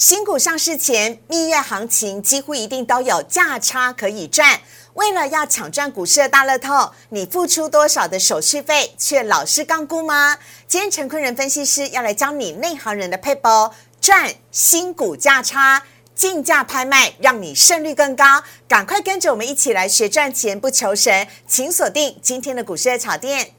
新股上市前，蜜月行情几乎一定都有价差可以赚。为了要抢赚股市的大乐透，你付出多少的手续费，却老是杠估吗？今天陈坤仁分析师要来教你内行人的配包，赚新股价差，竞价拍卖，让你胜率更高。赶快跟着我们一起来学赚钱不求神，请锁定今天的股市的炒店。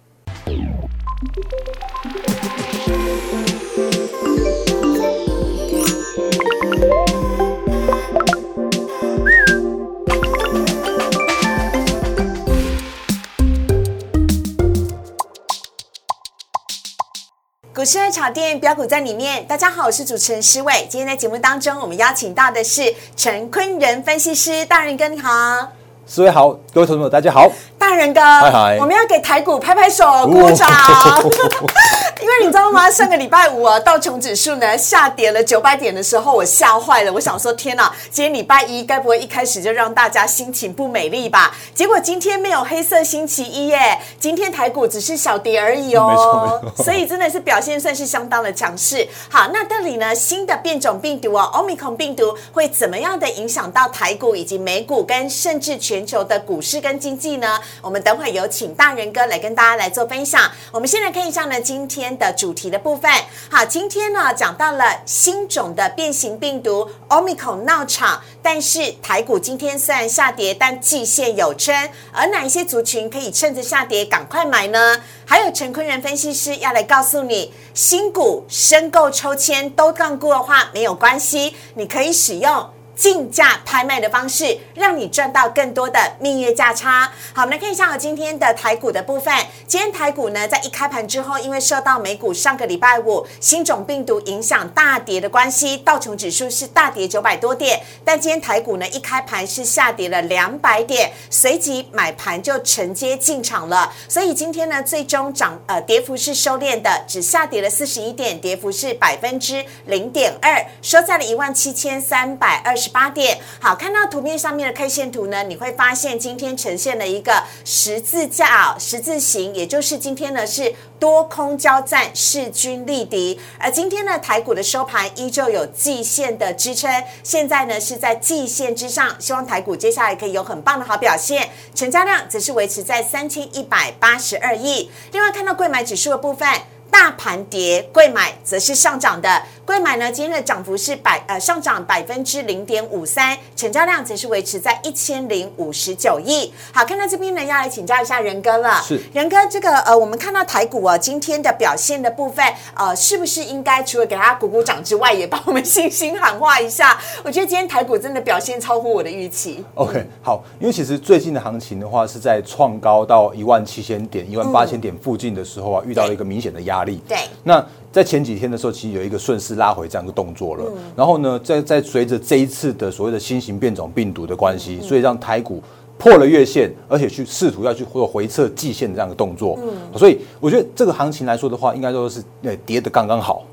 股市的炒店标股在里面。大家好，我是主持人施伟。今天在节目当中，我们邀请到的是陈坤仁分析师，大人哥你好。四位好，各位同学们大家好。大人哥，我们要给台股拍拍手、鼓掌。因为你知道吗？上个礼拜五啊，道琼指数呢下跌了九百点的时候，我吓坏了。我想说，天哪，今天礼拜一该不会一开始就让大家心情不美丽吧？结果今天没有黑色星期一耶，今天台股只是小跌而已哦所以真的是表现算是相当的强势。好，那这里呢，新的变种病毒哦，Omicron 病毒会怎么样的影响到台股以及美股跟甚至全球的股市跟经济呢？我们等会有请大人哥来跟大家来做分享。我们先来看一下呢今天的主题的部分。好，今天呢讲到了新种的变形病毒 Omicron 闹场，但是台股今天虽然下跌，但季线有撑。而哪一些族群可以趁着下跌赶快买呢？还有陈坤仁分析师要来告诉你，新股申购抽签都杠估的话没有关系，你可以使用。竞价拍卖的方式，让你赚到更多的蜜月价差。好，我们来看一下我今天的台股的部分。今天台股呢，在一开盘之后，因为受到美股上个礼拜五新种病毒影响大跌的关系，道琼指数是大跌九百多点。但今天台股呢，一开盘是下跌了两百点，随即买盘就承接进场了。所以今天呢，最终涨呃跌幅是收敛的，只下跌了四十一点，跌幅是百分之零点二，收在了一万七千三百二十八点。好，看到图片上面的 K 线图呢，你会发现今天呈现了一个十字架、十字形，也就是今天呢是多空交战，势均力敌。而今天呢，台股的收盘依旧有季线的支撑，现在呢是在季线之上，希望台股接下来可以有很棒的好表现。成交量则是维持在三千一百八十二亿。另外看到贵买指数的部分。大盘跌，贵买则是上涨的。贵买呢，今天的涨幅是百呃上涨百分之零点五三，成交量则是维持在一千零五十九亿。好，看到这边呢，要来请教一下仁哥了。是仁哥，这个呃，我们看到台股啊，今天的表现的部分，呃，是不是应该除了给大家鼓鼓掌之外，也帮我们信心喊话一下？我觉得今天台股真的表现超乎我的预期。OK，好，因为其实最近的行情的话是在创高到一万七千点、一万八千点附近的时候啊，遇到了一个明显的压力。对那在前几天的时候，其实有一个顺势拉回这样一个动作了。然后呢，在在随着这一次的所谓的新型变种病毒的关系，所以让台股。破了月线，而且去试图要去做回撤季线的这样一个动作，所以我觉得这个行情来说的话，应该说是呃跌的刚刚好。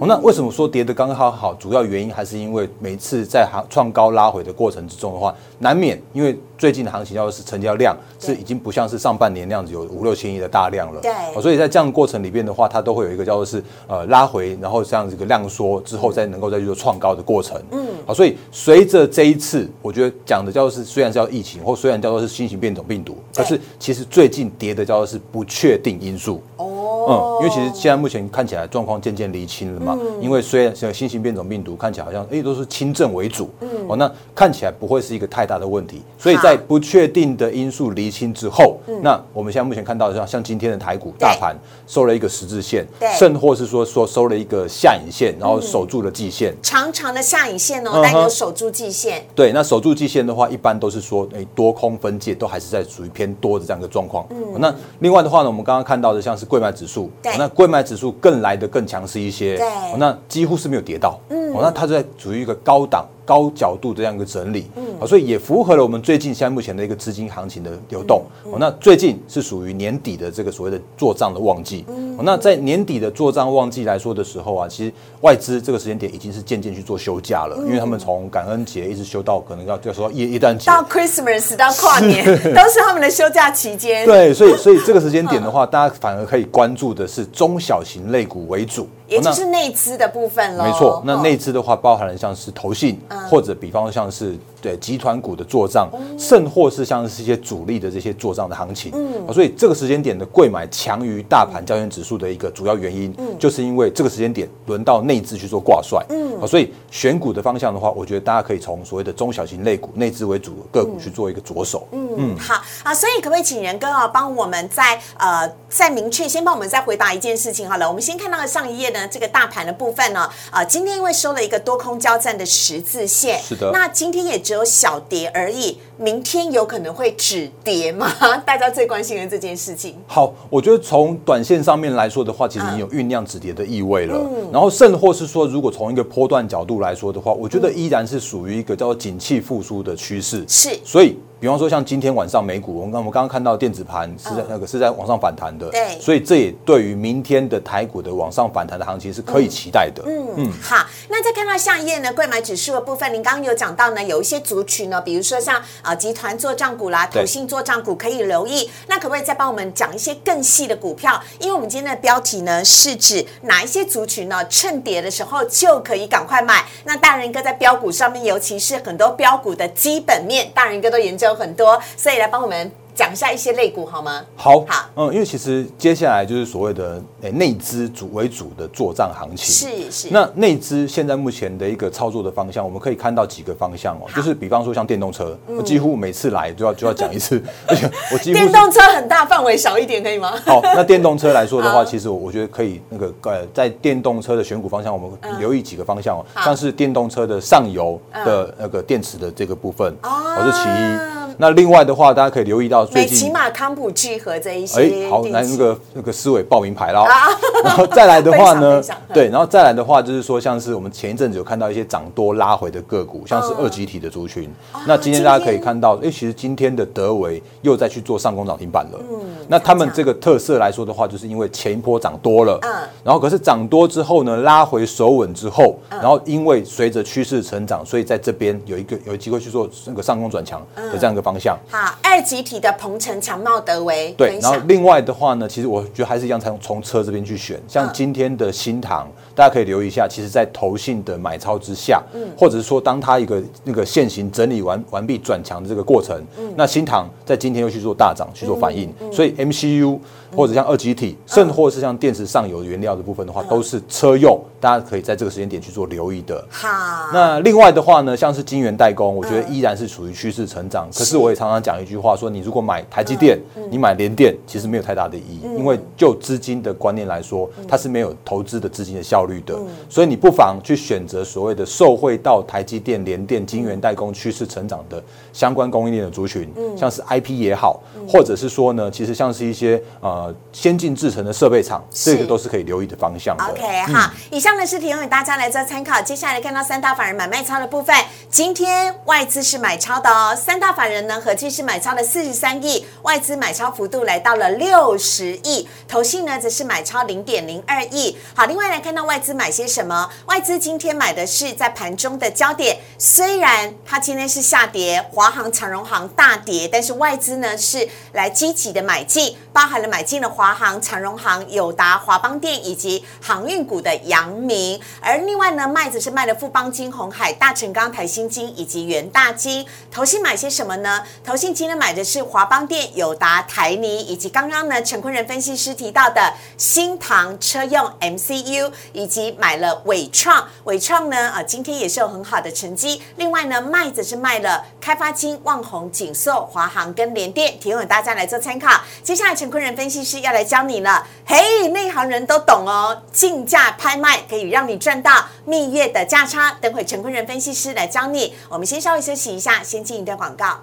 哦，那为什么说跌的刚刚好好？主要原因还是因为每次在行创高拉回的过程之中的话，难免因为最近的行情要是成交量是已经不像是上半年那样子有五六千亿的大量了，对哦所以在这样的过程里边的话，它都会有一个叫做是呃拉回，然后这样子一个量缩之后再能够再去做创高的过程。嗯，好，所以随着这一次，我觉得讲的叫做是虽然叫疫情，或虽然叫做是新型变种病毒，对可是其实最近跌的叫做是不确定因素。哦嗯，因为其实现在目前看起来状况渐渐厘清了嘛。因为虽然像新型变种病毒看起来好像哎都是轻症为主，哦，那看起来不会是一个太大的问题。所以在不确定的因素厘清之后，那我们现在目前看到的像像今天的台股大盘收了一个十字线对，甚或是说说收了一个下影线，然后守住了季线。长长的下影线哦，但有守住季线。对，那守住季线的话，一般都是说，哎，多空分界都还是在属于偏多的这样一个状况。那另外的话呢，我们刚刚看到的像是贵买指数，那贵买指数更来的更强势一些，那几乎是没有跌到，那它在处于一个高档。高角度这样一个整理，好，所以也符合了我们最近现在目前的一个资金行情的流动。哦，那最近是属于年底的这个所谓的做账的旺季。哦，那在年底的做账旺季来说的时候啊，其实外资这个时间点已经是渐渐去做休假了，因为他们从感恩节一直休到可能要就说耶耶诞节到 Christmas 到跨年 都是他们的休假期间。对，所以所以 这个时间点的话，大家反而可以关注的是中小型类股为主。也就是内资的部分喽。没错，那内资的话，包含了像是投信，或者比方像是对集团股的做账，甚或是像是一些主力的这些做账的行情。嗯，所以这个时间点的贵买强于大盘交易指数的一个主要原因，就是因为这个时间点轮到内资去做挂帅。嗯，所以选股的方向的话，我觉得大家可以从所谓的中小型类股、内资为主个股去做一个着手。嗯嗯，好啊，所以可不可以请仁哥啊，帮我们再呃再明确，先帮我们再回答一件事情好了。我们先看到上一页呢。这个大盘的部分呢，啊，今天因为收了一个多空交战的十字线，是的，那今天也只有小跌而已，明天有可能会止跌吗？大家最关心的这件事情。好，我觉得从短线上面来说的话，其实你有酝酿止跌的意味了。然后甚或是说，如果从一个波段角度来说的话，我觉得依然是属于一个叫做景气复苏的趋势。是，所以。比方说，像今天晚上美股，我们我们刚刚看到电子盘是在那个是在往上反弹的，对，所以这也对于明天的台股的往上反弹的行情是可以期待的。嗯嗯，好，那再看到下一页呢，贵买指数的部分，您刚刚有讲到呢，有一些族群呢，比如说像啊集团做账股啦、投信做账股可以留意。那可不可以再帮我们讲一些更细的股票？因为我们今天的标题呢是指哪一些族群呢，趁跌的时候就可以赶快买。那大人哥在标股上面，尤其是很多标股的基本面，大人哥都研究很多，所以。来帮我们讲一下一些类股好吗？好，好，嗯，因为其实接下来就是所谓的诶内资主为主的做账行情，是是。那内资现在目前的一个操作的方向，我们可以看到几个方向哦，就是比方说像电动车，我几乎每次来就要就要讲一次，而 且我几乎电动车很大范围小一点可以吗？好，那电动车来说的话，其实我我觉得可以那个呃，在电动车的选股方向，我们留意几个方向哦，像是电动车的上游的那个电池的这个部分，哦，是其一。那另外的话，大家可以留意到最近，起码康普聚合这一些，哎，好，来那个那个思维报名牌啦。然后再来的话呢，对，然后再来的话就是说，像是我们前一阵子有看到一些涨多拉回的个股，像是二级体的族群。那今天大家可以看到，哎，其实今天的德维又再去做上攻涨停板了。嗯，那他们这个特色来说的话，就是因为前一波涨多了，嗯，然后可是涨多之后呢，拉回手稳之后，然后因为随着趋势成长，所以在这边有一个有机会去做那个上攻转强的这样一个。方向。好，二级体的鹏程、强茂、德维对，然后另外的话呢，其实我觉得还是一样，从从车这边去选，像今天的新塘，大家可以留意一下，其实在投信的买超之下，嗯，或者是说当它一个那个现行整理完完毕转强的这个过程，嗯，那新塘在今天又去做大涨去做反应，所以 MCU 或者像二级体，甚或是像电池上游原料的部分的话，都是车用，大家可以在这个时间点去做留意的。好，那另外的话呢，像是晶圆代工，我觉得依然是处于趋势成长，可是。是，我也常常讲一句话，说你如果买台积电，你买联电，其实没有太大的意义，因为就资金的观念来说，它是没有投资的资金的效率的，所以你不妨去选择所谓的受惠到台积电、联电、晶圆代工趋势成长的相关供应链的族群，像是 IP 也好，或者是说呢，其实像是一些呃先进制成的设备厂，这个都是可以留意的方向。OK，好，以上的是提供给大家来做参考。接下来看到三大法人买卖超的部分，今天外资是买超的哦，三大法人。呢，合计是买超了四十三亿，外资买超幅度来到了六十亿，投信呢则是买超零点零二亿。好，另外来看到外资买些什么？外资今天买的是在盘中的焦点，虽然它今天是下跌，华航、长荣航大跌，但是外资呢是来积极的买进，包含了买进了华航、长荣航、友达、华邦电以及航运股的阳明。而另外呢，卖子是卖了富邦金、红海、大成钢、台新金以及元大金。投信买些什么呢？投信今天买的是华邦电、友达、台泥，以及刚刚呢陈坤仁分析师提到的新唐车用 MCU，以及买了伟创。伟创呢啊，今天也是有很好的成绩。另外呢，麦子是卖了开发金、旺宏、锦硕、华航跟联电，提供大家来做参考。接下来陈坤仁分析师要来教你了，嘿，内行人都懂哦，竞价拍卖可以让你赚到蜜月的价差。等会陈坤仁分析师来教你。我们先稍微休息一下，先进一段广告。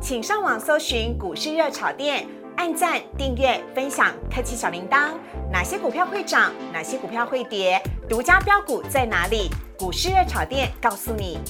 请上网搜寻股市热炒店，按赞、订阅、分享，开启小铃铛。哪些股票会涨？哪些股票会跌？独家标股在哪里？股市热炒店告诉你。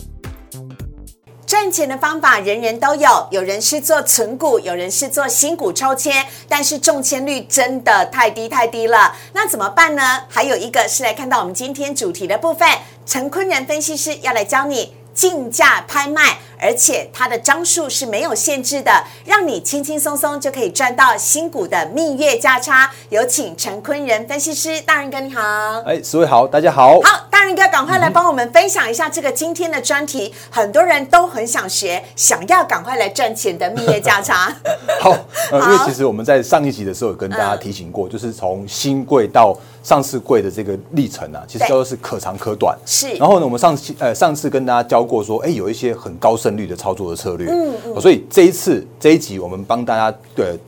赚钱的方法人人都有，有人是做存股，有人是做新股抽签，但是中签率真的太低太低了。那怎么办呢？还有一个是来看到我们今天主题的部分，陈坤仁分析师要来教你竞价拍卖。而且它的张数是没有限制的，让你轻轻松松就可以赚到新股的蜜月价差。有请陈坤仁分析师，大人哥你好，哎，四位好，大家好，好，大人哥赶快来帮我们分享一下这个今天的专题，很多人都很想学，想要赶快来赚钱的蜜月价差。好，呃，因为其实我们在上一集的时候有跟大家提醒过，就是从新贵到上市贵的这个历程啊，其实都是可长可短。是，然后呢，我们上次呃上次跟大家教过说，哎，有一些很高胜率的操作的策略，嗯，所以这一次这一集我们帮大家对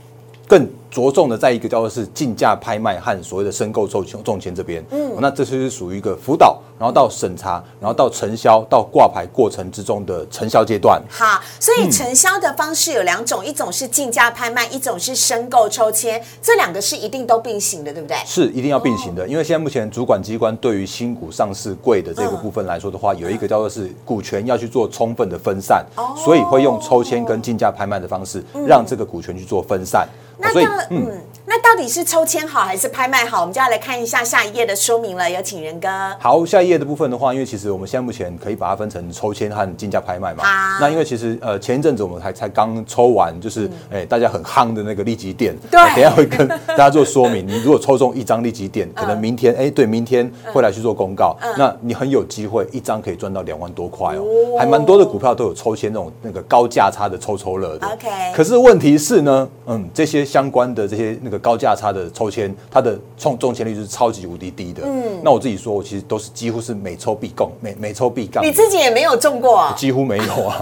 更。着重的在一个叫做是竞价拍卖和所谓的申购抽签中签这边，嗯，那这是属于一个辅导，然后到审查，然后到承销，到挂牌过程之中的承销阶段。好，所以承销的方式有两种，一种是竞价拍卖，一种是申购抽签，这两个是一定都并行的，对不对？是一定要并行的，因为现在目前主管机关对于新股上市贵的这个部分来说的话，有一个叫做是股权要去做充分的分散，哦。所以会用抽签跟竞价拍卖的方式，让这个股权去做分散。那所以，嗯。那到底是抽签好还是拍卖好？我们就要来看一下下一页的说明了。有请仁哥。好，下一页的部分的话，因为其实我们现在目前可以把它分成抽签和竞价拍卖嘛。那因为其实呃前一阵子我们才才刚抽完，就是哎大家很夯的那个利基店。对。等下会跟大家做说明。你如果抽中一张利基店，可能明天哎对，明天会来去做公告。那你很有机会一张可以赚到两万多块哦，还蛮多的股票都有抽签那种那个高价差的抽抽乐的。OK。可是问题是呢，嗯，这些相关的这些那个高价差的。抽签，它的中中签率就是超级无敌低的。嗯，那我自己说，我其实都是几乎是每抽必中，每每抽必杠。你自己也没有中过啊？几乎没有啊。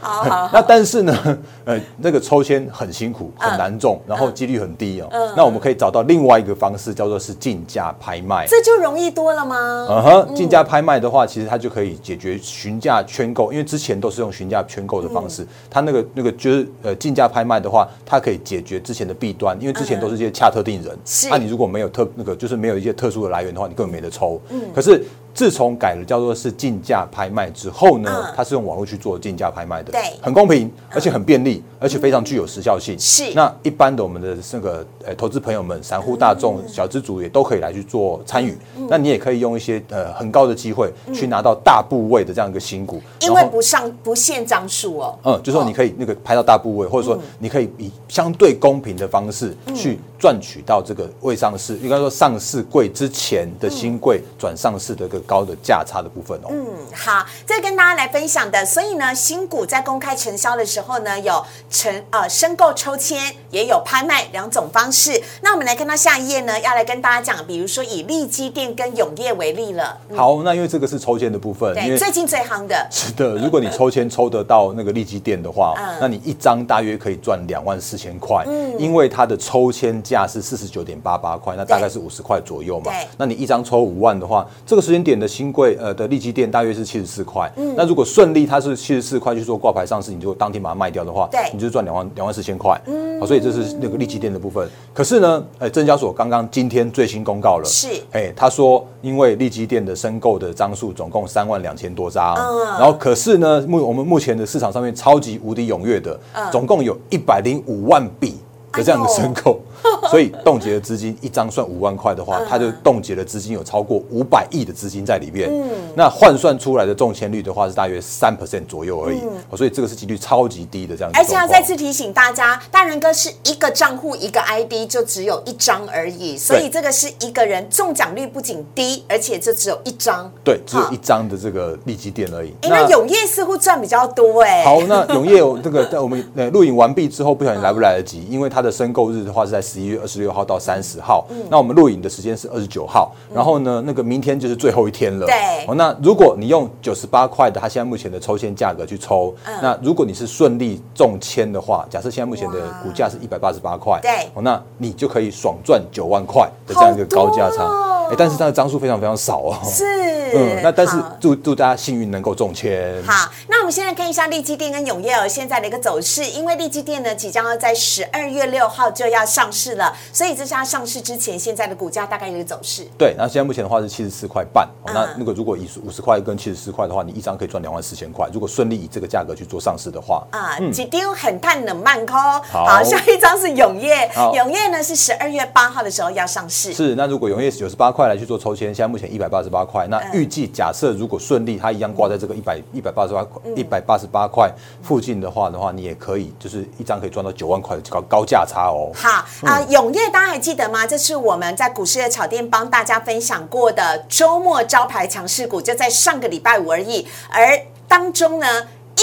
好 好。那但是呢，呃，那个抽签很辛苦，很难中，然后几率很低哦。嗯。那我们可以找到另外一个方式，叫做是竞价拍卖。这就容易多了吗？嗯哼，竞价拍卖的话，其实它就可以解决询价圈购，因为之前都是用询价圈购的方式。它那个那个就是呃，竞价拍卖的话，它可以解决之前的弊端，因为之前都是些恰特定人。那。你如果没有特那个，就是没有一些特殊的来源的话，你根本没得抽。嗯，可是。自从改了叫做是竞价拍卖之后呢，它是用网络去做竞价拍卖的，对，很公平，而且很便利，而且非常具有时效性。是，那一般的我们的这个呃投资朋友们、散户大众、小资主也都可以来去做参与。那你也可以用一些呃很高的机会去拿到大部位的这样一个新股，因为不上不限张数哦。嗯，就说你可以那个拍到大部位，或者说你可以以相对公平的方式去赚取到这个未上市，应该说上市贵之前的新贵转上市的一个高的价差的。部分哦，嗯，好，这跟大家来分享的。所以呢，新股在公开承销的时候呢，有承呃申购抽签，也有拍卖两种方式。那我们来看到下一页呢，要来跟大家讲，比如说以利基店跟永业为例了。好，那因为这个是抽签的部分，对，最近最夯的。是的，如果你抽签抽得到那个利基店的话，那你一张大约可以赚两万四千块。嗯，因为它的抽签价是四十九点八八块，那大概是五十块左右嘛。对，那你一张抽五万的话，这个时间点的新贵呃。的利基店大约是七十四块，嗯。那如果顺利它是七十四块去做挂牌上市，你就当天把它卖掉的话，对，你就赚两万两万四千块，嗯，好，所以这是那个利基店的部分。可是呢，哎，证交所刚刚今天最新公告了，是，哎，他说因为利基店的申购的张数总共三万两千多张，嗯，然后可是呢，目我们目前的市场上面超级无敌踊跃的，总共有一百零五万笔的这样的申购。所以冻结的资金一张算五万块的话，它就冻结的资金有超过五百亿的资金在里面。嗯，那换算出来的中签率的话是大约三 percent 左右而已。嗯，所以这个是几率超级低的这样。而且要再次提醒大家，大人哥是一个账户一个 ID 就只有一张而已，所以这个是一个人中奖率不仅低，而且就只有一张。对，只有一张的这个利基店而已。哎，那永业似乎赚比较多哎。好，那永业有这个在我们呃录影完毕之后，不晓得来不来得及，因为它的申购日的话是在十一月。二十六号到三十号，那我们录影的时间是二十九号，然后呢，那个明天就是最后一天了。对，那如果你用九十八块的，它现在目前的抽签价格去抽，那如果你是顺利中签的话，假设现在目前的股价是一百八十八块，对，那你就可以爽赚九万块的这样一个高价差。哎，但是它的张数非常非常少哦。是，嗯，那但是祝祝大家幸运能够中签。好，那我们现在看一下利基店跟永业儿现在的一个走势，因为利基店呢即将要在十二月六号就要上市了，所以这是它上市之前现在的股价大概的一个走势。对，那现在目前的话是七十四块半、那那个如果以五十块跟七十四块的话，你一张可以赚两万四千块。如果顺利以这个价格去做上市的话，啊，几丢很探冷慢抠。好好，下一张是永业，永业呢是十二月八号的时候要上市。是，那如果永业九十八块来去做抽签，现在目前一百八十八块，那嗯预计假设如果顺利，它一样挂在这个一百一百八十八块一百八十八块附近的话的话，你也可以就是一张可以赚到九万块的高高价差哦。好啊，永业大家还记得吗？这是我们在股市的炒店帮大家分享过的周末招牌强势股，就在上个礼拜五而已。而当中呢，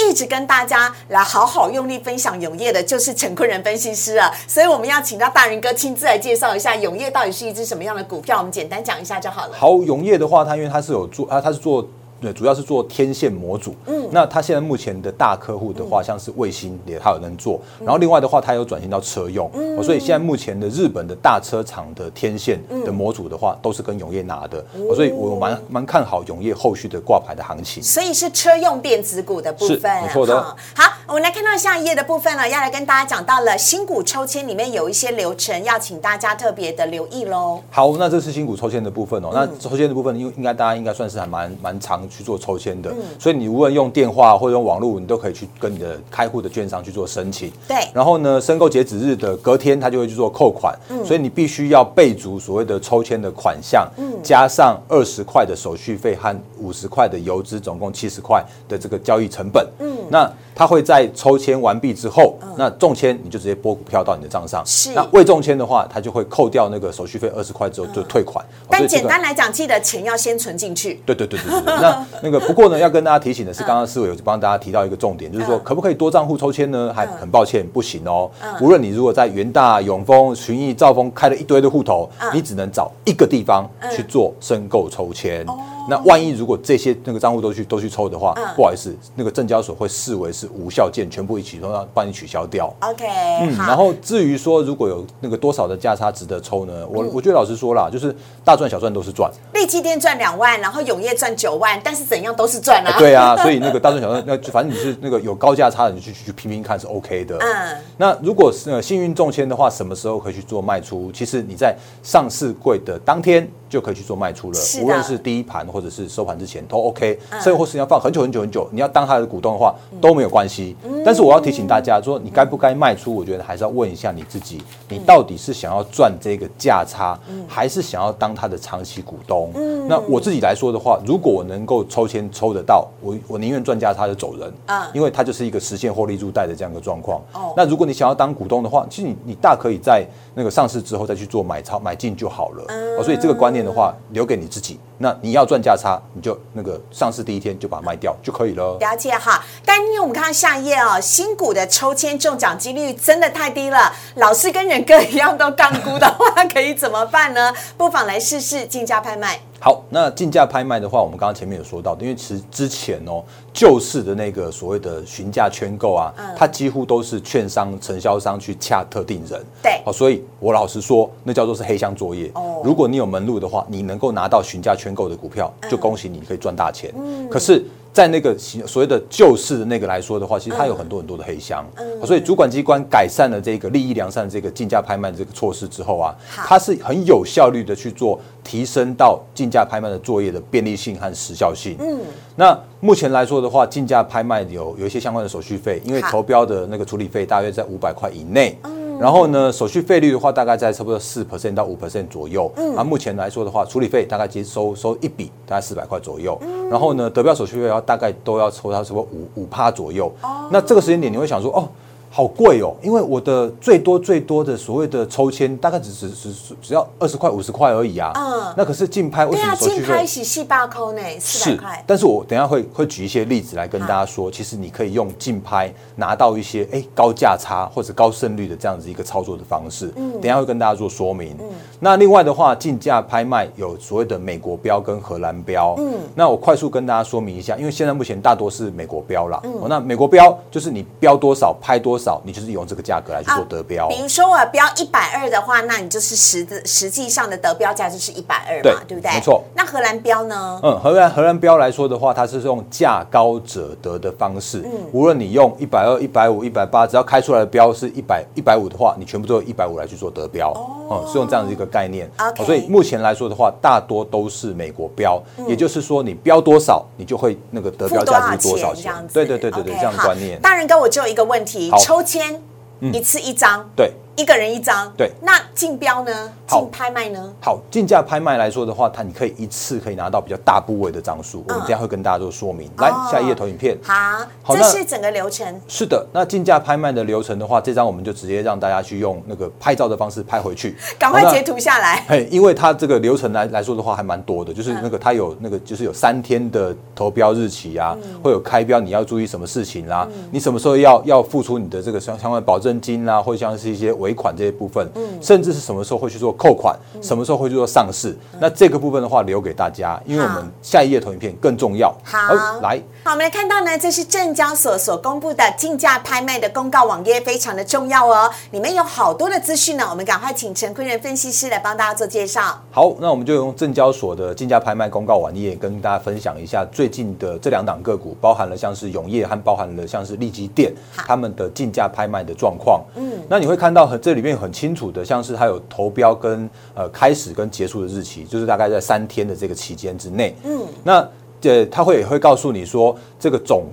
一直跟大家来好好用力分享永业的，就是陈坤仁分析师啊。所以我们要请到大仁哥亲自来介绍一下永业到底是一只什么样的股票，我们简单讲一下就好了。好，永业的话，它因为它是有做啊，它是做。对，主要是做天线模组。嗯，那它现在目前的大客户的话，像是卫星也它有能做，然后另外的话，它有转型到车用。嗯，所以现在目前的日本的大车厂的天线的模组的话，都是跟永业拿的。所以我蛮蛮看好永业后续的挂牌的行情。所以是车用电子股的部分，是没错的好，我们来看到下一页的部分了，要来跟大家讲到了新股抽签里面有一些流程，要请大家特别的留意喽。好，那这是新股抽签的部分哦。那抽签的部分，因为应该大家应该算是还蛮蛮常去做抽签的，所以你无论用电话或者用网络，你都可以去跟你的开户的券商去做申请。对。然后呢，申购截止日的隔天，他就会去做扣款，所以你必须要备足所谓的抽签的款项，加上二十块的手续费和五十块的邮资，总共七十块的这个交易成本。嗯，那他会在抽签完毕之后，那中签你就直接拨股票到你的账上。是那未中签的话，他就会扣掉那个手续费二十块之后就退款。但简单来讲，记得钱要先存进去。对对对对对对。那 那个不过呢，要跟大家提醒的是，刚刚思伟有帮大家提到一个重点，就是说嗯可不可以多账户抽签呢？还很抱歉，不行哦。无论你如果在元大、永丰、群益、兆丰开了一堆的户头，你只能找一个地方去做申购抽签。那万一如果这些那个账户都去都去抽的话，不好意思，那个证交所会视为是无效件，全部一起都要帮你取消掉。OK，嗯，然后至于说如果有那个多少的价差值得抽呢？我嗯我觉得老实说啦，就是大赚小赚都是赚。利基店赚两万，然后永业赚九万，但是怎样都是赚啊。对啊，所以那个大赚小赚，那就反正你是那个有高价差的，你去去拼拼看是 OK 的。嗯那如果是呃幸运中签的话，什么时候可以去做卖出？其实你在上市柜的当天就可以去做卖出了无论是第一盘或者是收盘之前都 OK。甚至或是要放很久很久很久，你要当他的股东的话都没有关系。但是我要提醒大家说，你该不该卖出？我觉得还是要问一下你自己，你到底是想要赚这个价差，还是想要当他的长期股东？那我自己来说的话，如果我能够抽签抽得到，我我宁愿赚价差就走人，啊因为它就是一个实现获利入袋的这样一个状况。哦那如果你想要当股东的话，其实你你大可以在那个上市之后再去做买超买进就好了。哦，所以这个观念的话，留给你自己。那你要赚价差，你就那个上市第一天就把它卖掉就可以了。了解哈，但因为我们看到下一页哦，新股的抽签中奖几率真的太低了。老是跟仁哥一样都杠估的话，可以怎么办呢？不妨来试试竞价拍卖。好，那竞价拍卖的话，我们刚刚前面有说到的，因为其实之前哦，旧式的那个所谓的询价圈购啊，它几乎都是券商、承销商去洽特定人。对好，所以我老实说，那叫做是黑箱作业。哦如果你有门路的话，你能够拿到询价圈购的股票，就恭喜你，你可以赚大钱。可是。在那个所谓的旧市的那个来说的话，其实它有很多很多的黑箱，所以主管机关改善了这个利益良善的这个竞价拍卖的这个措施之后啊，它是很有效率的去做提升到竞价拍卖的作业的便利性和时效性。嗯，那目前来说的话，竞价拍卖有有一些相关的手续费，因为投标的那个处理费大约在五百块以内。然后呢，手续费率的话，大概在差不多四 percent 到五 percent 左右。嗯，啊，目前来说的话，处理费大概其实收收一笔大概四百块左右。然后呢，得标手续费要大概都要抽到差不多五五趴左右。那这个时间点，你会想说，哦。好贵哦，因为我的最多最多的所谓的抽签，大概只只只只只要二十块五十块而已啊。嗯那可是竞拍为什么手续竞拍费？洗细八扣呢，四百块。但是我等一下会会举一些例子来跟大家说，其实你可以用竞拍拿到一些哎高价差或者高胜率的这样子一个操作的方式。嗯，等一下会跟大家做说明。嗯，那另外的话，竞价拍卖有所谓的美国标跟荷兰标。嗯，那我快速跟大家说明一下，因为现在目前大多是美国标啦。哦，那美国标就是你标多少拍多少。少，你就是用这个价格来去做得标。比如说我标一百二的话，那你就是实的实际上的得标价就是一百二嘛，对不对？没错。那荷兰标呢？嗯，荷兰荷兰标来说的话，它是用价高者得的方式。嗯，无论你用一百二、一百五、一百八，只要开出来的标是一百一百五的话，你全部都有一百五来去做得标。哦，是用这样的一个概念。所以目前来说的话，大多都是美国标，也就是说你标多少，你就会那个得标价值多少钱。对对对对对，这样的观念。大人跟，我只有一个问题，抽签一次一张。对。一个人一张，对。那竞标呢？竞拍卖呢？好，竞价拍卖来说的话，它你可以一次可以拿到比较大部位的张数。我们等下会跟大家做说明。来，下一页投影片。好，这是整个流程。是的，那竞价拍卖的流程的话，这张我们就直接让大家去用那个拍照的方式拍回去。赶快截图下来。嘿，因为它这个流程来来说的话，还蛮多的，就是那个它有那个就是有三天的投标日期啊，会有开标，你要注意什么事情啦？你什么时候要要付出你的这个相相关保证金啦，或像是一些尾款这些部分。嗯，甚至是什么时候会去做扣款，什么时候会去做上市？那这个部分的话，留给大家，因为我们下一页投影片更重要。好，来，好，我们来看到呢，这是证交所所公布的竞价拍卖的公告网页，非常的重要哦。里面有好多的资讯呢，我们赶快请陈坤仁分析师来帮大家做介绍。好，那我们就用证交所的竞价拍卖公告网页跟大家分享一下最近的这两档个股，包含了像是永业和包含了像是利基电他们的竞价拍卖的状况。嗯，那你会看到很这里面很清。楚的像是它有投标跟呃开始跟结束的日期，就是大概在三天的这个期间之内。嗯，那呃他会会告诉你说这个总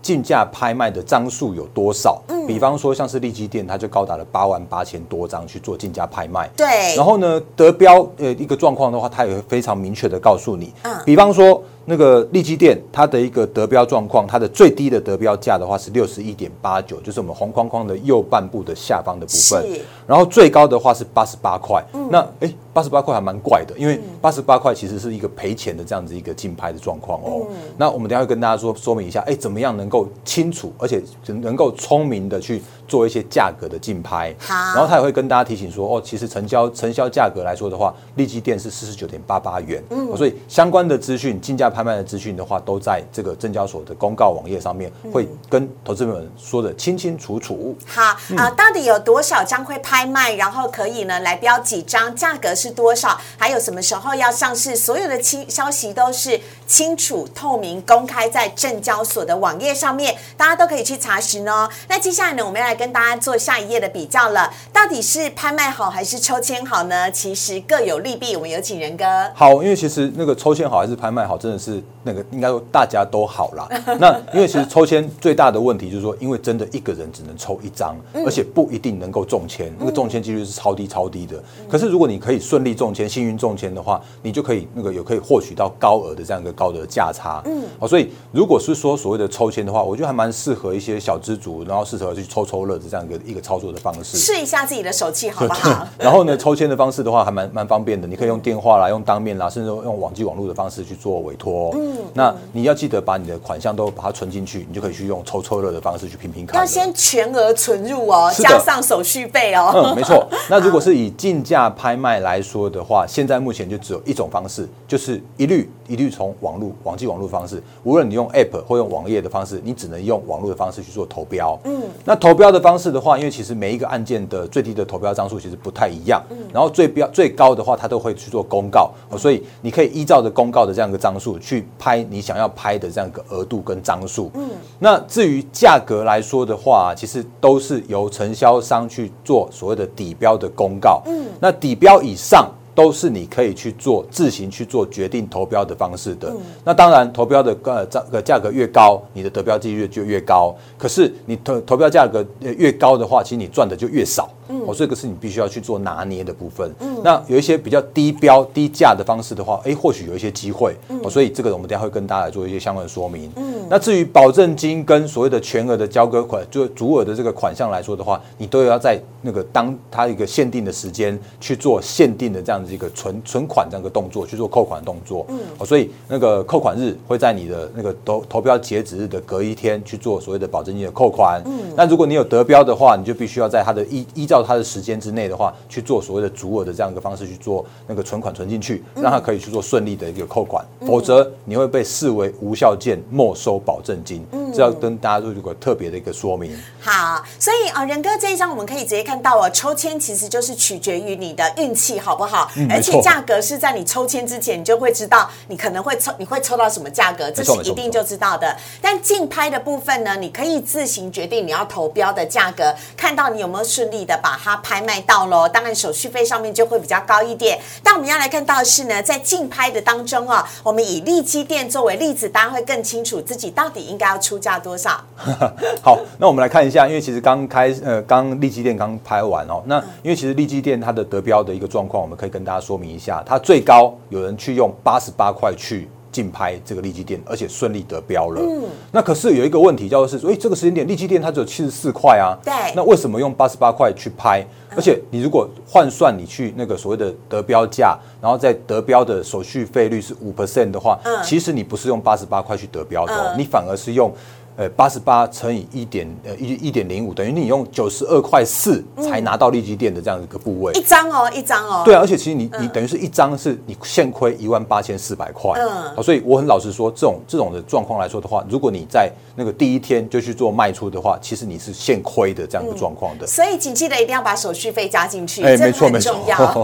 竞价拍卖的张数有多少。嗯，比方说像是利基店，它就高达了八万八千多张去做竞价拍卖。对，然后呢得标呃一个状况的话，它也会非常明确的告诉你。嗯，比方说。那个利基店，它的一个得标状况，它的最低的得标价的话是六十一点八九，就是我们红框框的右半部的下方的部分。然后最高的话是八十八块。那哎，八十八块还蛮怪的，因为八十八块其实是一个赔钱的这样子一个竞拍的状况哦。那我们等下会跟大家说说明一下，哎，怎么样能够清楚而且能够聪明的去做一些价格的竞拍。好。然后他也会跟大家提醒说，哦，其实成交成交价格来说的话，利基店是四十九点八八元。嗯。所以相关的资讯竞价。拍卖的资讯的话，都在这个证交所的公告网页上面，会跟投资们说的清清楚楚。好啊，到底有多少张会拍卖，然后可以呢来标几张，价格是多少，还有什么时候要上市，所有的期消息都是清楚透明公开在证交所的网页上面，大家都可以去查询哦。那接下来呢，我们要来跟大家做下一页的比较了，到底是拍卖好还是抽签好呢？其实各有利弊，我们有请仁哥。好，因为其实那个抽签好还是拍卖好，真的。是那个应该说大家都好啦。那因为其实抽签最大的问题就是说，因为真的一个人只能抽一张，而且不一定能够中签，那个中签几率是超低超低的。可是如果你可以顺利中签、幸运中签的话，你就可以那个有可以获取到高额的这样一个高的价差。嗯，哦，所以如果是说所谓的抽签的话，我觉得还蛮适合一些小资族，然后适合去抽抽乐的这样一个一个操作的方式，试一下自己的手气好不好？然后呢，抽签的方式的话还蛮蛮方便的，你可以用电话啦、用当面啦，甚至用网际网络的方式去做委托。嗯，那你要记得把你的款项都把它存进去，你就可以去用抽抽乐的方式去拼拼看。要先全额存入哦，加上手续费哦。嗯，没错。那如果是以竞价拍卖来说的话，现在目前就只有一种方式，就是一律一律从网络网际网络方式，无论你用 App 或用网页的方式，你只能用网络的方式去做投标。嗯，那投标的方式的话，因为其实每一个案件的最低的投标张数其实不太一样，嗯，然后最标最高的话，它都会去做公告，所以你可以依照着公告的这样一个张数。去拍你想要拍的这样一个额度跟张数，嗯，那至于价格来说的话，其实都是由承销商去做所谓的底标的公告，嗯，那底标以上都是你可以去做自行去做决定投标的方式的。那当然，投标的呃价格越高，你的得标几率就越高。可是你投投标价格越高的话，其实你赚的就越少。哦，这个是你必须要去做拿捏的部分。嗯，那有一些比较低标低价的方式的话，哎，或许有一些机会。哦，所以这个我们等下会跟大家来做一些相关的说明。嗯，那至于保证金跟所谓的全额的交割款，就足额的这个款项来说的话，你都要在那个当它一个限定的时间去做限定的这样子一个存存款这样一个动作，去做扣款动作。嗯，哦，所以那个扣款日会在你的那个投投标截止日的隔一天去做所谓的保证金的扣款。嗯，那如果你有得标的话，你就必须要在它的依依照。它的时间之内的话，去做所谓的足额的这样一个方式去做那个存款存进去，让它可以去做顺利的一个扣款，否则你会被视为无效件，没收保证金。这要跟大家做一个特别的一个说明。好，所以啊，仁哥这一张我们可以直接看到哦，抽签其实就是取决于你的运气好不好，而且价格是在你抽签之前，你就会知道你可能会抽，你会抽到什么价格，这是一定就知道的。但竞拍的部分呢，你可以自行决定你要投标的价格，看到你有没有顺利的把它拍卖到喽。当然手续费上面就会比较高一点。但我们要来看到的是呢，在竞拍的当中啊，我们以利基店作为例子，大家会更清楚自己到底应该要出价多少。好，那我们来看一下，因为其实刚开呃刚利基店刚拍完哦，那因为其实利基店它的得标的一个状况，我们可以跟大家说明一下，它最高有人去用八十八块去。竞拍这个利基店，而且顺利得标了。嗯，那可是有一个问题，叫做是说，哎、这个时间点利基店它只有七十四块啊。对那为什么用八十八块去拍？而且你如果换算你去那个所谓的得标价，然后在得标的手续费率是五 percent 的话，嗯其实你不是用八十八块去得标的、哦，嗯你反而是用。呃，八十八乘以一点呃一一点零五，等于你用九十二块四才拿到利基店的这样一个部位。一张哦，一张哦。对啊，而且其实你你等于是一张是你现亏一万八千四百块，嗯好，所以我很老实说，这种这种的状况来说的话，如果你在那个第一天就去做卖出的话，其实你是现亏的这样一个状况的。所以请记得一定要把手续费加进去，哎，没错没错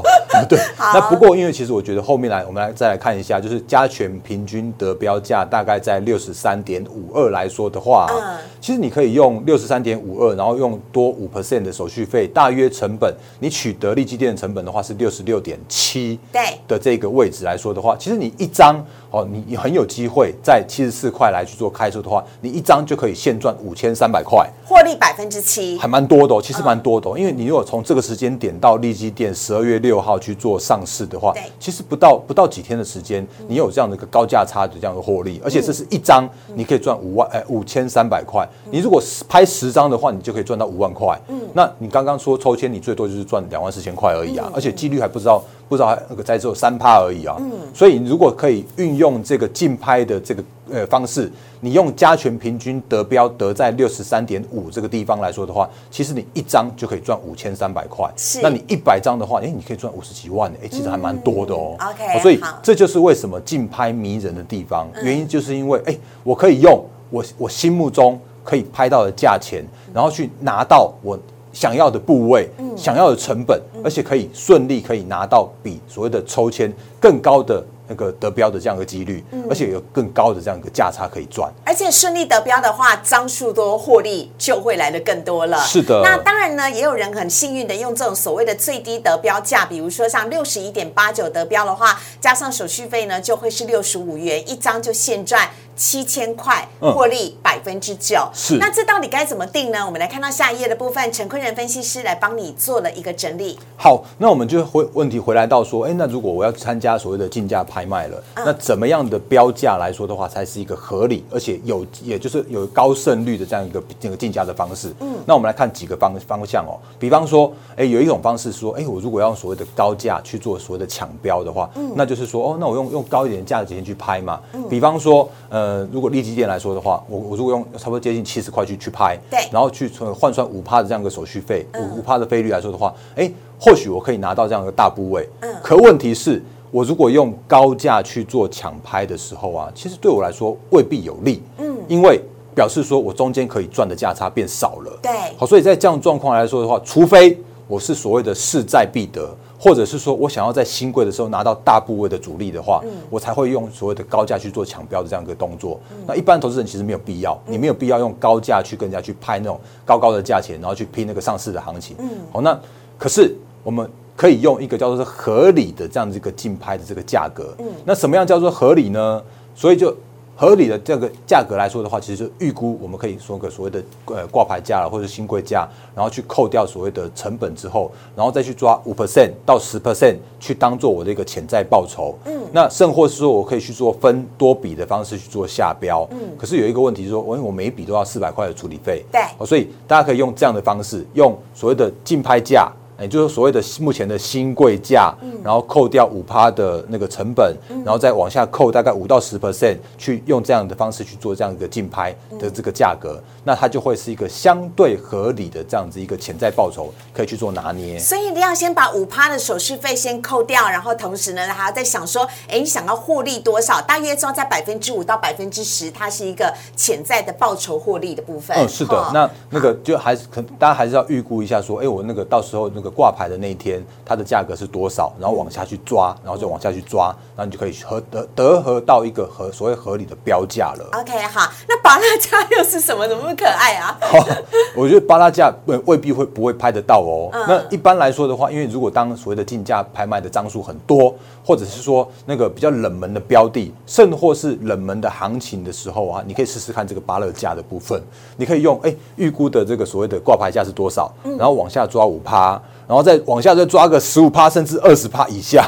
对。好那不过因为其实我觉得后面来我们来再来看一下，就是加权平均得标价大概在六十三点五二来说的话，嗯。其实你可以用六十三点五二，然后用多五 percent 的手续费，大约成本你取得利基店的成本的话是六十六点七，对。的这个位置来说的话，其实你一张哦，你你很有机会在七十四块来去做开出的话，你一张就可以现赚五千三百块。获利百分之七。还。蛮多的哦，其实蛮多的、哦，因为你如果从这个时间点到利基店十二月六号去做上市的话，其实不到不到几天的时间，你有这样的一个高价差的这样的获利，而且这是一张你可以赚五万哎五千三百块，你如果拍十张的话，你就可以赚到五万块。嗯。那你刚刚说抽签，你最多就是赚两万四千块而已啊，而且几率还不知道不知道还那个在做三趴而已啊。所以你如果可以运用这个竞拍的这个呃方式，你用加权平均得标得在六十三点五这个地方来说的话，其实你一张就可以赚五千三百块。是那你一百张的话，哎、你可以赚五十几万，哎、其实还蛮多的哦。嗯 OK，所以这就是为什么竞拍迷人的地方，嗯原因就是因为，哎、我可以用我我心目中可以拍到的价钱，然后去拿到我。想要的部位，嗯想要的成本，而且可以顺利可以拿到比所谓的抽签更高的那个得标的这样一个几率，嗯而且有更高的这样一个价差可以赚。而且顺利得标的话，张数多，获利就会来的更多了。是的那当然呢，也有人很幸运的用这种所谓的最低得标价，比如说像六十一点八九得标的话，加上手续费呢，就会是六十五元一张，就现赚七千块，嗯获利百分之九。是那这到底该怎么定呢？我们来看到下一页的部分，陈坤仁分析师来帮你做了一个整理。好，那我们就回问题回来到说，哎、那如果我要参加所谓的竞价拍卖了，那怎么样的标价来说的话，才是一个合理而且有，也就是有高胜率的这样一个这个竞价的方式？嗯，那我们来看几个方方向哦，比方说，哎、有一种方式说，哎、我如果要用所谓的高价去做所谓的抢标的话，那就是说，哦，那我用用高一点的价钱去拍嘛，比方说，呃，如果利基店来说的话，我我如果用差不多接近七十块去去拍，对然后去呃换算五趴的这样一个手续费，五五趴的费率来说的话，哎，或许我可以拿到这样一个大部位。嗯可问题是我如果用高价去做抢拍的时候啊，其实对我来说未必有利。嗯，因为表示说我中间可以赚的价差变少了。对好，所以在这样的状况来说的话，除非我是所谓的势在必得，或者是说我想要在新贵的时候拿到大部位的主力的话，我才会用所谓的高价去做抢标的这样一个动作。那一般投资人其实没有必要，你没有必要用高价去跟人家去拍那种高高的价钱，然后去拼那个上市的行情。好，那可是我们。可以用一个叫做是合理的这样子一个竞拍的这个价格，那什么样叫做合理呢？所以就合理的这个价格来说的话，其实就预估我们可以说个所谓的呃挂牌价了，或者新贵价，然后去扣掉所谓的成本之后，然后再去抓五 percent 到十 percent 去当做我的一个潜在报酬。嗯，那甚或是说我可以去做分多笔的方式去做下标。嗯，可是有一个问题是说，我我每一笔都要四百块的处理费。对哦，所以大家可以用这样的方式，用所谓的竞拍价。也就是所谓的目前的新贵价，然后扣掉五趴的那个成本，然后再往下扣大概五到十 percent，去用这样的方式去做这样一个竞拍的这个价格，那它就会是一个相对合理的这样子一个潜在报酬，可以去做拿捏。所以你要先把五趴的手续费先扣掉，然后同时呢，还要再想说，哎，你想要获利多少？大约抓在百分之五到百分之十，它是一个潜在的报酬获利的部分。嗯，是的，那那个就还是可，大家还是要预估一下，说，哎，我那个到时候那个挂牌的那一天，它的价格是多少，然后往下去抓，然后就往下去抓，然后你就可以合得得合到一个合所谓合理的标价了。OK，好，那巴拉价又是什么？怎么那么可爱啊？好，我觉得巴拉价未未必会不会拍得到哦。那一般来说的话，因为如果当所谓的竞价拍卖的张数很多，或者是说那个比较冷门的标的，甚或是冷门的行情的时候啊，你可以试试看这个巴勒价的部分。你可以用哎预估的这个所谓的挂牌价是多少，然后往下抓五趴，然后再往下再抓个十五趴甚至二十趴以下。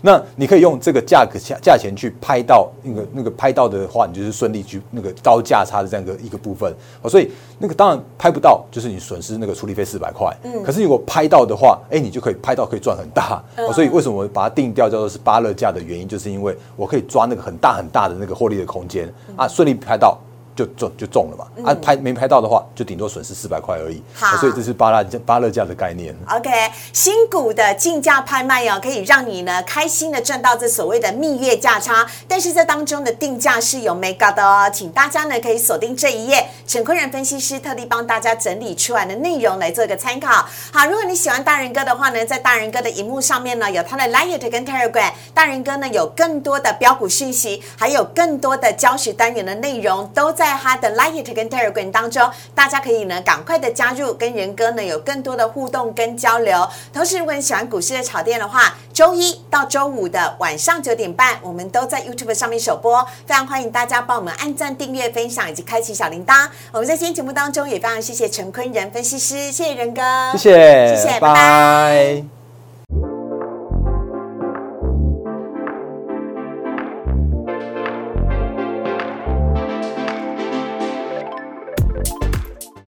那你可以用这个价格价价钱去拍到那个那个拍到的话，你就是顺利去那个高价差的这样一个一个部分哦。所以那个当然拍不到，就是你损失那个处理费四百块。嗯。可是如果拍到的话，哎，你就可以拍到可以赚很大。哦。所以为什么把它定调叫做是巴勒价的原因，就是因为我可以抓那个很大很大的那个获利的空间啊，顺利拍到。就中就中了嘛，啊拍没拍到的话，就顶多损失四百块而已。好，所以这是巴拉巴勒价的概念。OK，新股的竞价拍卖哦，可以让你呢开心的赚到这所谓的蜜月价差，但是这当中的定价是有 mega 的哦，请大家呢可以锁定这一页，陈坤仁分析师特地帮大家整理出来的内容来做一个参考。好，如果你喜欢大人哥的话呢，在大人哥的荧幕上面呢有他的 Light 跟 Telegram，大人哥呢有更多的标股讯息，还有更多的教学单元的内容都在。在他的 Light 跟 Telegram 当中，大家可以呢赶快的加入，跟仁哥呢有更多的互动跟交流。同时，如果你喜欢股市的炒店的话，周一到周五的晚上九点半，我们都在 YouTube 上面首播，非常欢迎大家帮我们按赞、订阅、分享以及开启小铃铛。我们在今天节目当中也非常谢谢陈坤仁分析师，谢谢仁哥，谢谢，谢谢，拜拜。